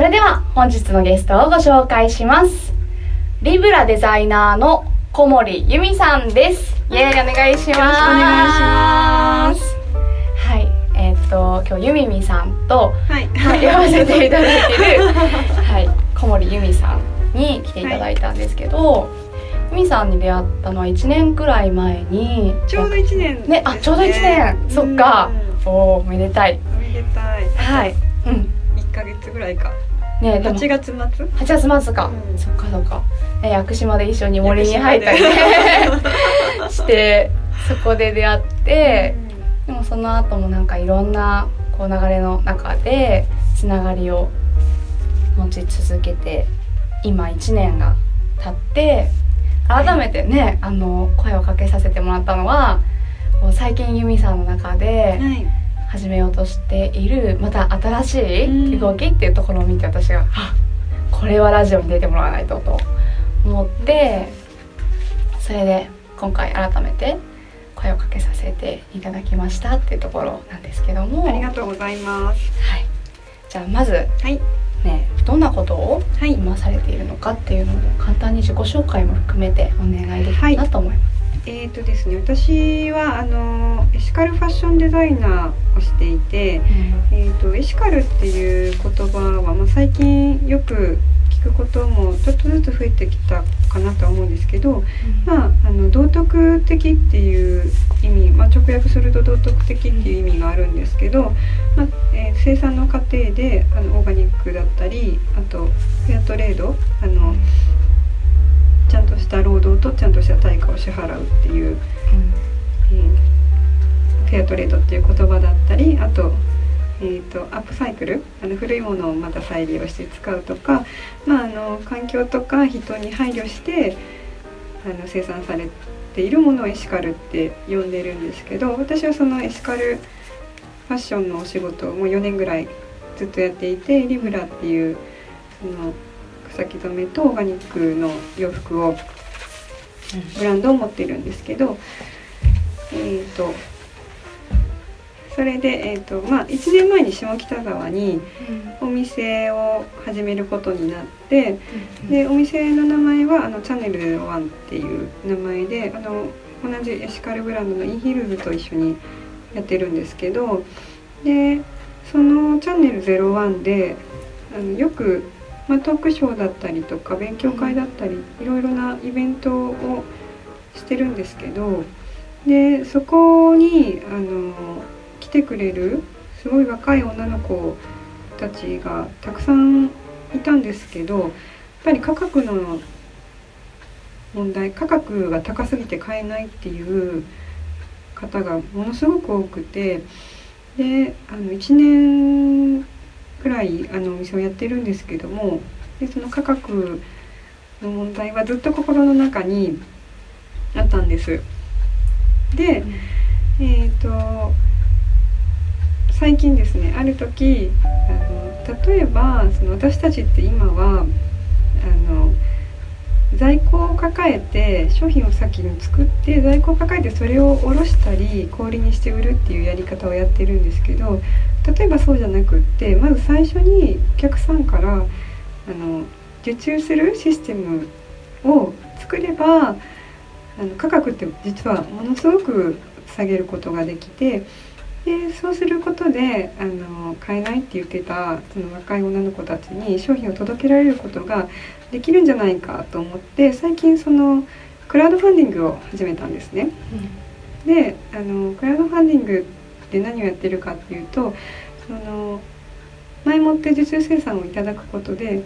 それでは本日のゲストをご紹介します。リブラデザイナーの小森由美さんです。イエーイお願いします。よろしくお願いしますはいえーっと今日ゆみみさんとはい。せていただいてる、はい、小森由美さんに来ていただいたんですけど、由美さんに出会ったのは1年くらい前にちょうど一年ですね。あちょうど1年。そっか。うんおおめでたい。おめでたい。はい。うん。一ヶ月ぐらいか。ね八月末？8月末か、うん。そっかそっか。ね屋久島で一緒に森に入ったりね。してそこで出会って、でもその後もなんかいろんなこう流れの中でつながりを持ち続けて今1年が経って改めてね、あの声をかけさせてもらったのは最近由美さんの中ではい。始めようとしているまた新しいうん動きっていうところを見て私が「あこれはラジオに出てもらわないと」と思ってそれで今回改めて声をかけさせていただきましたっていうところなんですけどもありがとうございます。はい、じゃあまずはい。ねどんなことをはい。今されているのかっていうのを簡単に自己紹介も含めてお願いできたらなと思います。えっ、とですね、私はあのエシカルファッションデザイナーをしていて、えー、とエシカルっていう言葉は、まあ、最近よく聞くこともちょっとずつ増えてきたかなとは思うんですけど、まあ、あの道徳的っていう意味、まあ、直訳すると道徳的っていう意味があるんですけど、まあえー生産の過程であのオーガニックだったりあとフェアトレードあのちゃんとした労働とちゃんとした対価を支払うっていう、えーフェアトレードっていう言葉だったりあと,、えー、とアップサイクルあの古いものをまた再利用して使うとか、まあ、あの環境とか人に配慮してあの生産されているものをエシカルって呼んでるんですけど私はそのエシカルファッションのお仕事をもう4年ぐらいずっとやっていてリブラっていうその草木染めとオーガニックの洋服をブランドを持ってるんですけどえー、とそれで、えーとまあ、1年前に下北沢にお店を始めることになってでお店の名前はあのチャンネル01っていう名前であの同じエシカルブランドのインヒルズと一緒にやってるんですけどでそのチャンネル01であのよく、まあ、トークショーだったりとか勉強会だったりいろいろなイベントをしてるんですけどでそこにあの来てくれるすごい若い女の子たちがたくさんいたんですけどやっぱり価格の問題価格が高すぎて買えないっていう方がものすごく多くてであの1年くらいあのお店をやってるんですけどもでその価格の問題はずっと心の中にあったんです。で、えっ、と最近ですねある時あの例えばその私たちって今はあの在庫を抱えて商品を先に作って在庫を抱えてそれを卸したり小売りにして売るっていうやり方をやってるんですけど例えばそうじゃなくってまず最初にお客さんからあの受注するシステムを作ればあの価格って実はものすごく下げることができてでそうすることであの買えないって言ってたその若い女の子たちに商品を届けられることができるんじゃないかと思って最近そのクラウドファンディングを始めたんですね。であのクラウドファンディングで何をやってるかっていうとその前もって受注生産をいただくことで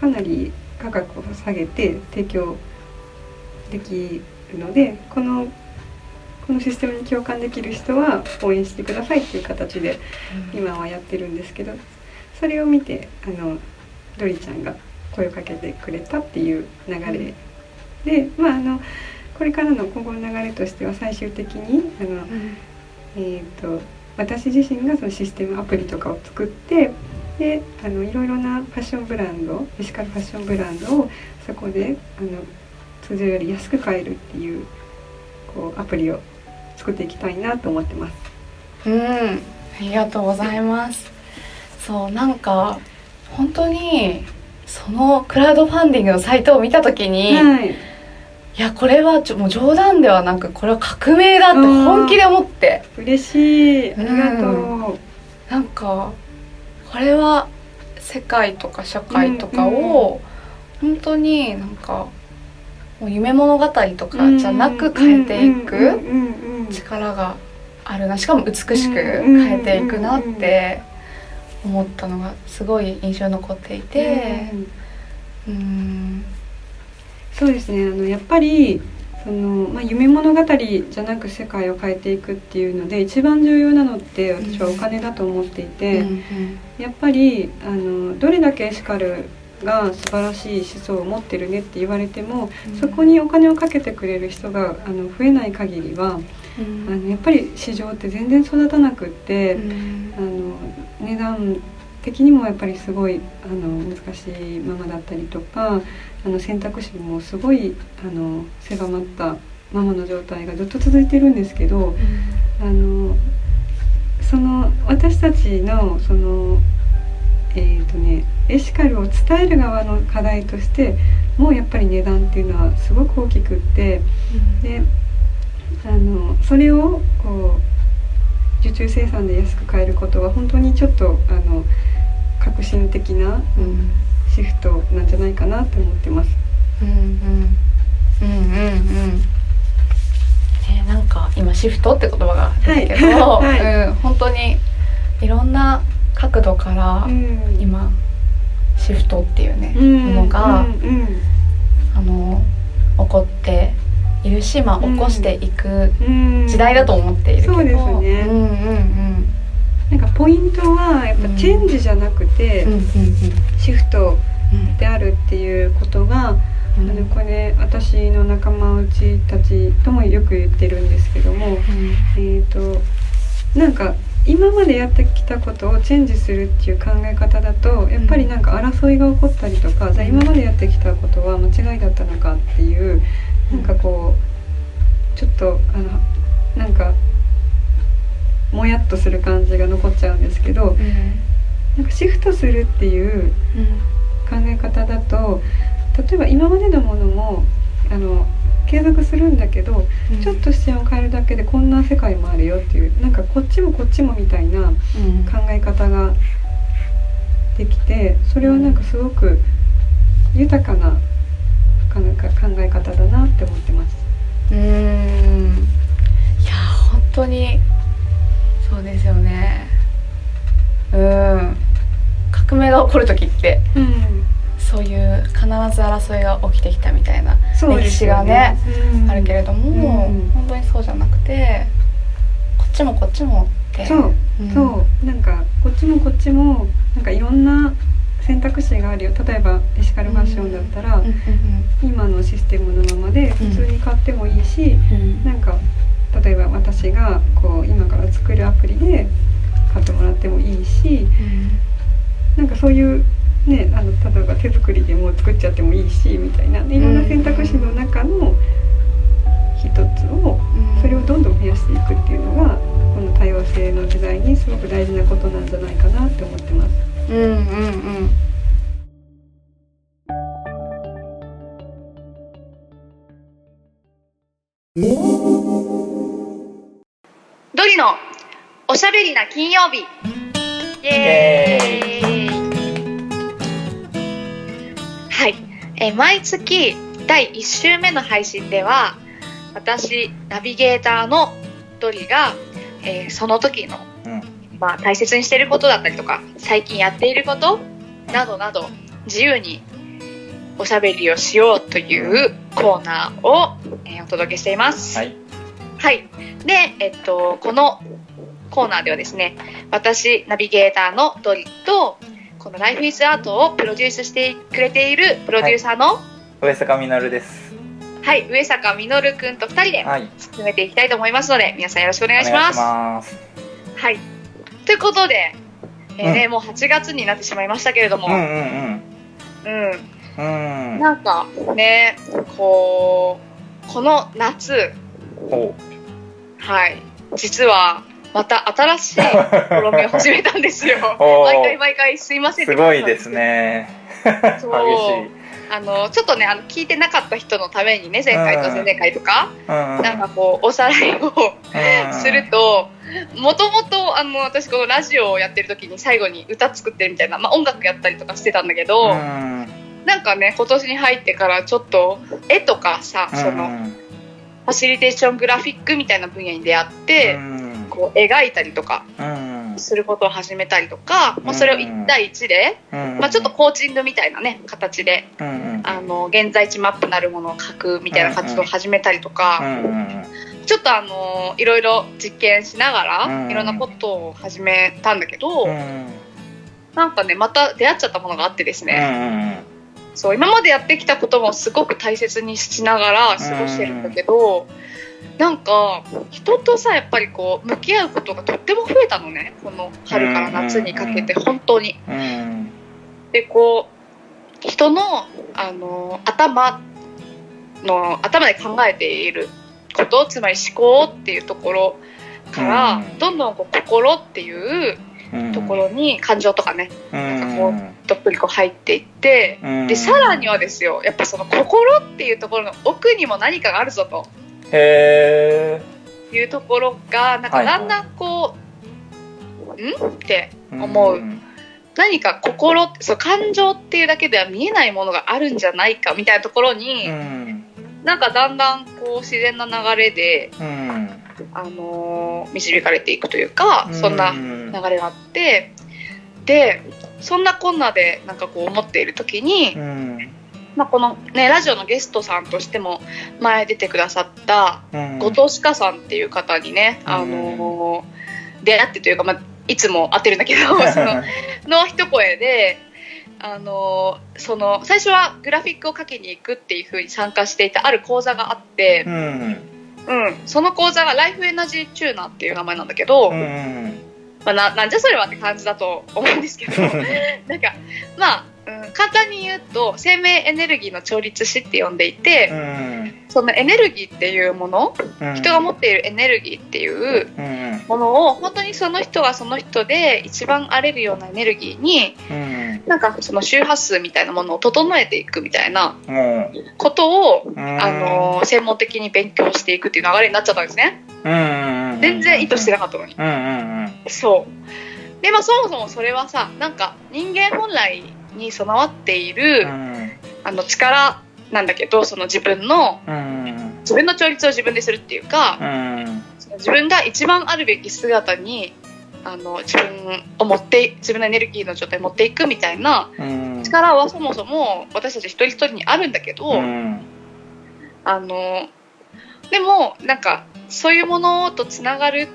かなり価格を下げて提供できるのでこのこのシステムに共感できる人は応援してくださいっていう形で今はやってるんですけどそれを見てあのドリちゃんが声をかけてくれたっていう流れで、まああのこれからの今後の流れとしては最終的にあの、えーと、私自身がそのシステムアプリとかを作ってであのいろいろなファッションブランドエシカルファッションブランドをそこであの通常より安く買えるっていうこうアプリを作っていきたいなと思ってます。うんありがとうございます。そうなんか本当にそのクラウドファンディングのサイトを見た時に、はい、いやこれはちょもう冗談ではなくこれは革命だって本気で思って。嬉しい。ありがとう、うん、なんかこれは世界とか社会とかを本当になんかもう夢物語とかじゃなく変えていく力があるな。しかも美しく変えていくなって思ったのがすごい印象残っていて。うんそうですね。あのやっぱりその、まあ、夢物語じゃなく世界を変えていくっていうので一番重要なのって私はお金だと思っていて、やっぱりあのどれだけエシカルが素晴らしい思想を持ってるねって言われても、うん、そこにお金をかけてくれる人があの増えない限りは、うん、あのやっぱり市場って全然育たなくって、うん、あの値段的にもやっぱりすごいあの難しいままだったりとかあの選択肢もすごいあの狭まったままの状態がずっと続いてるんですけど、あのその私たちのそのえーとね、エシカルを伝える側の課題としてもうやっぱり値段っていうのはすごく大きくって、うん、であのそれをこう受注生産で安く買えることは本当にちょっとあの革新的な、うん、シフトなんじゃないかなと思ってます。うんうんうんうんうんえなんか今シフトって言葉が出たけど、はい。はい、うん、本当にいろんな角度から今、シフトっていうね、ものが、あの起こっているし、まあ、起こしていく時代だと思っているけど、そうですね、うんうんうん。なんかポイントはやっぱチェンジじゃなくて、シフトであるっていうことが、あのこれ私の仲間内たちともよく言ってるんですけども、えっ、となんか今までやってきたことをチェンジするっていう考え方だとやっぱりなんか争いが起こったりとか、じゃあ今までやってきたことは間違いだったのかっていうなんかこうちょっとあのなんかもやっとする感じが残っちゃうんですけど、なんかシフトするっていう考え方だと例えば今までのものもあの継続するんだけど、うん、ちょっと視点を変えるだけでこんな世界もあるよっていうなんかこっちもこっちもみたいな考え方ができてそれはなんかすごく豊かな考え方だなって思ってます。うん。いや本当にそうですよね。うん。革命が起こる時って、うん、そういう必ず争いが起きてきたみたいな歴史がね、ね、あるけれども、うん、本当にそうじゃなくてこっちもこっちもって。そう、うん、そう。なんかこっちもこっちもなんかいろんな選択肢があるよ。例えばエシカルファッションだったら、今のシステムのままで普通に買ってもいいし、うん、なんか例えば私がこう今から作るアプリで買ってもらってもいいし、うん、なんかそういうね、あの例えば手作りでもう作っちゃってもいいしみたいな。いろんな選択肢の中の一つをそれをどんどん増やしていくっていうのがこの多様性の時代にすごく大事なことなんじゃないかなって思ってます。うんうんうん。ドリのおしゃべりな金曜日。イエーイ。え毎月第1週目の配信では私ナビゲーターのドリが、えー、その時の、まあ、大切にしていることだったりとか最近やっていることなどなど自由におしゃべりをしようというコーナーを、えー、お届けしています。はい、はい、で、えっと、このコーナーではですね私ナビゲーターのドリとこのライフイズアートをプロデュースしてくれているプロデューサーの、上坂みのるです。はい、上坂みのるくんと2人ではい。進めていきたいと思いますので、皆さんよろしくお願いします。ます。はい。ということで、えーねうもう8月になってしまいましたけれども、うんうんうん、うん。うん。なんかね、こう、この夏、お。はい、実はまた新しい試みを始めたんですよ。おー毎回毎回すいませんすごいです。ね。激しそうい。あのちょっとねあの聞いてなかった人のためにね前回と前々回とか、うんうん。なんかこうおさらいをうん するともともとあの私このラジオをやってる時に最後に歌作ってるみたいな、まあ、音楽やったりとかしてたんだけど、うん。なんかね今年に入ってからちょっと絵とかさ、そのうんファシリテーショングラフィックみたいな分野に出会って、うん。こう描いたりとかうん。することを始めたりとか、まあ、それを1対1で、うん。まあ、ちょっとコーチングみたいなね形であの現在地マップなるものを書くみたいな活動を始めたりとか、ちょっとあのいろいろ実験しながら、うん。いろんなことを始めたんだけど、うん。なんかねまた出会っちゃったものがあってですうんね、そう今までやってきたこともすごく大切にしながら過ごしてるんだけど、なんか人とさやっぱりこう向き合うことがとっても増えたのね。この春から夏にかけて本当に。うん。でこう人のあの頭の頭で考えていることつまり思考っていうところから、うん。どんどんこう心っていううん。ところに感情とかねうん。こどっぷりこう入っていってうん。でさらにはですよやっぱその心っていうところの奥にも何かがあるぞと。へいうところがなんかはいはい。だんだんこう、ん？ってー思う。何か心そう感情っていうだけでは見えないものがあるんじゃないかみたいなところに、うんなんかだんだんこう自然な流れで、うんあのー導かれていくというか、そんなうん。流れがあってでそんなこんなでなんかこう思っている時に、うん。まあ、このねラジオのゲストさんとしても前出てくださったうん。後藤鹿さんっていう方にね、あのー出会ってというか、まあ、いつも会ってるんだけどその の一声で、あのーその最初はグラフィックを書きに行くっていう風に参加していたある講座があってう、ん。うん、その講座がライフエナジーチューナーっていう名前なんだけど、うん。まあ、ななんじゃそれはって感じだと思うんですけど なんかまあ、うん、簡単に言うと生命エネルギーの調律師って呼んでいて、うん。そのエネルギーっていうものうん。人が持っているエネルギーっていううん。ものを本当にその人がその人で一番あれるようなエネルギーにうんなんかその周波数みたいなものを整えていくみたいなもことを、うあの専門的に勉強していくっていう流れになっちゃったんですね。うん全然意図してなかったのに。そう。でまあそもそもそれはさなんか人間本来に備わっている、うん。あの力なんだけどその自分のうん自分の調律を自分でするっていうか、自分が一番あるべき姿にあの自分を持って自分のエネルギーの状態に持っていくみたいなうん。力はそもそも私たち一人一人にあるんだけど、うん。あのでもなんかそういうものとつながる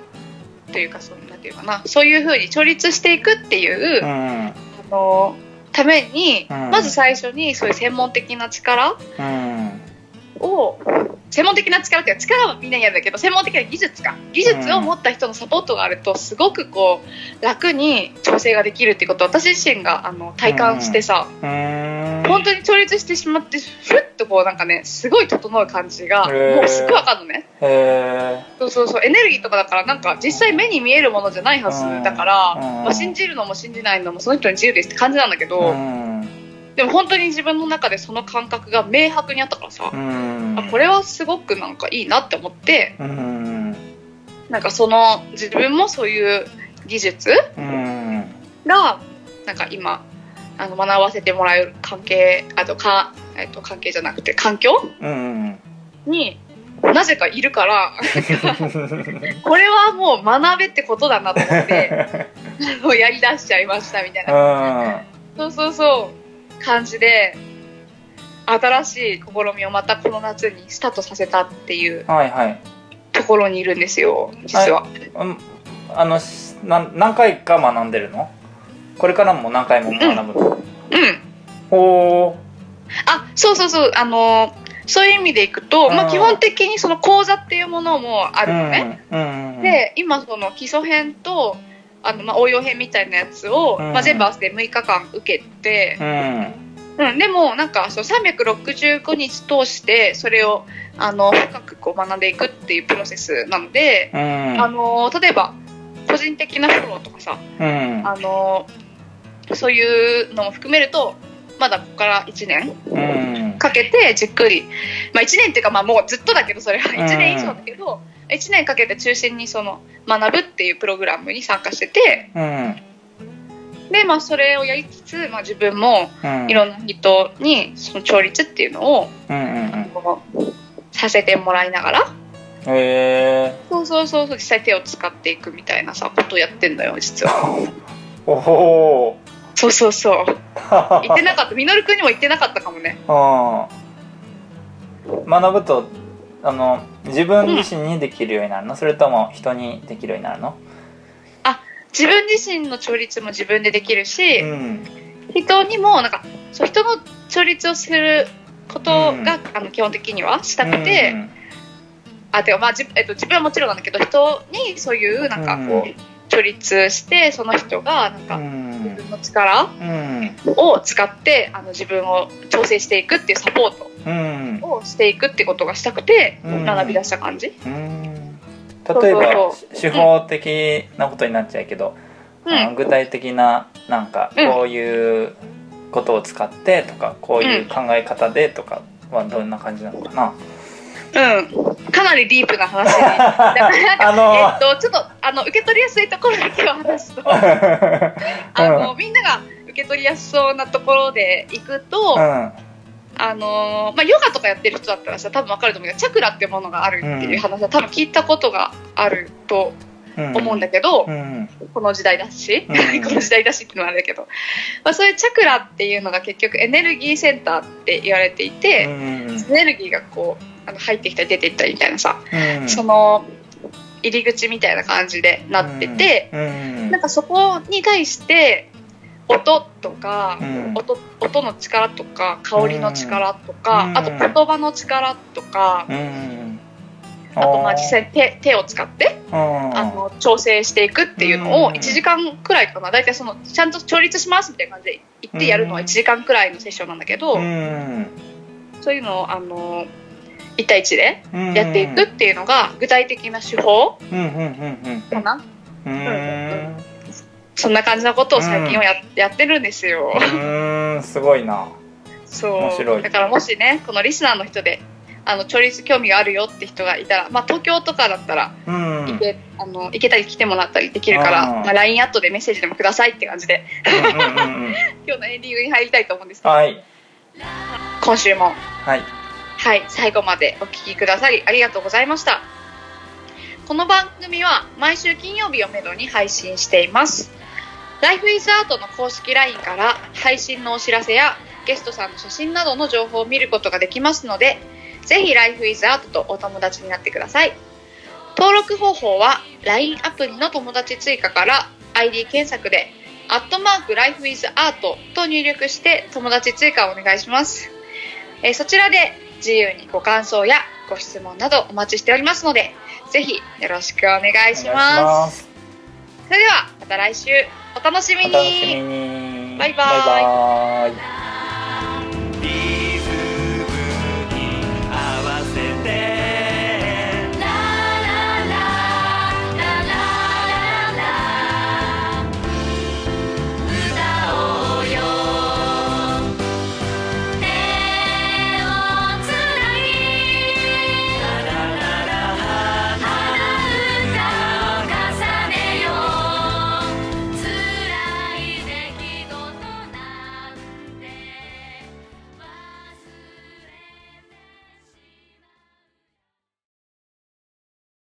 というかそのなんていうかなそういうふうに調律していくっていう、うあんのために、うん。まず最初にそういう専門的な力うん。を専門的な力っていうか力はみんなにあるんだけど専門的な技術か。技術を持った人のサポートがあるとすごくこう楽に調整ができるっていうこと。を私自身があの体感してさ、うん。本当に調律してしまってふっとこうなんかねすごい整う感じがもうすっごいわかるのね。へそうそうそうエネルギーとかだからなんか実際目に見えるものじゃないはずだから、うんまあ、信じるのも信じないのもその人の自由ですって感じなんだけえど、う。んでも本当に自分の中でその感覚が明白にあったからさ、うん。あこれはすごくなんかいいなって思ってうん。なんかその自分もそういう技術うん。がなんか今あの学ばせてもらえる関係あとか、えっと、関係じゃなくて環境うん。になぜかいるから これはもう学べってことだなと思って もうやりだしちゃいましたみたいな。そうそうそう感じで新しい試みをまたこの夏にスタートさせたっていうはいはい。ところにいるんですよ実は。うんあのしなん何回か学んでるの？これからも何回も学ぶの、うん。ほあそうそうそう。あのそういう意味でいくと、まあ、うん基本的にその講座っていうものもあうるのね、うんうんうん、で今その基礎編とあの、まあ、応用編みたいなやつを、うん。まあ、全部合わせて6日間受けて、うん。うん、でもなんかそう365日通してそれをあの深くこう学んでいくっていうプロセスなので、うん。あの例えば個人的なフォローとかさうん。あのそういうのも含めるとまだここから1年うん。かけてじっくり、まあ、1年っていうかまあもうずっとだけどそれは1年以上だけど、1年かけて中心にその学ぶっていうプログラムに参加しててうん。で、まあ、それをやりつつ、まあ、自分もうん。いろんな人にその調律っていうのを、させてもらいながらうんへえ。そうそうそうそう実際手を使っていくみたいなさことをやってんだよ実は。おおそうそうそう。ー 言ってなかった。みのるくんにも言ってなかったかもね。うん。学ぶとあの自分自身にできるようになるの、それとも人にできるようになるの？自分自身の調律も自分でできるし、うん。人にもなんかそう人の調律をすることが、うん。あの基本的にはしたくて、あてかまあじ、えっと、自分はもちろんなんだけど人にそういうなんかこう、うん調律してその人がなんうかの力うん。を使ってあの自分を調整していくっていうサポートうん。をしていくってことがしたくてうん。学び出した感じ。例えば手法的なことになっちゃうけど、うん。具体的ななんかうん。こういうことを使ってとかこういう考え方でとかはどんな感じなのかな、うん、かなりディープな話で、あのえっと、ちょっとあの受け取りやすいところだけを話すと、あのみんなが受け取りやすそうなところでいくと、うん。あのまあ、ヨガとかやってる人だったらさ多分わかると思うけどチャクラっていうものがあるっていう話は多分聞いたことがあるとうん。思うんだけど、うん。この時代だし、うん。この時代だしっていうのはあれだけど、まあ、そういうチャクラっていうのが結局エネルギーセンターって言われていて、うん。エネルギーがこうあの入ってきたり出ていったりみたいなさ、うん。その入り口みたいな感じでなってて、うん。なんかそこに対して音とか、うん。音音の力とか香りの力とか、うん。あと言葉の力とか、うん。あとまあ実際に手手を使って、うんあの調整していくっていうのをうん。1時間くらいかな。大体そのちゃんと調律しますみたいな感じで言ってやるのは1時間くらいのセッションなんだけど、うん。そういうのをあの1対1でうん。やっていくっていうのが具体的な手法。かな、そんな感じのことを最近はや,、やってるんですよ。うんすごいな。そう。面白い。だからもしねこのリスナーの人であの調律興味があるよって人がいたら、まあ、東京とかだったらうん。行け,、あの行けたり来てもらったりできるから、LINE アットでメッセージでもくださいって感じで。今日のエンディングに入りたいと思うんですけど、はい。今週も。はいはい最後までお聞きくださりありがとうございました。この番組は毎週金曜日をめどに配信しています。ライフイズアートの公式 LINE から配信のお知らせやゲストさんの写真などの情報を見ることができますのでぜひライフイズアートとお友達になってください。登録方法は LINE アプリの友達追加から ID 検索で「アットマークライフイズアート」と入力して友達追加をお願いします。えそちらで自由にご感想やご質問などお待ちしておりますのでぜひよろしくお願いします。ます。それではまた来週。お楽しみに。バイバイ。バイバイ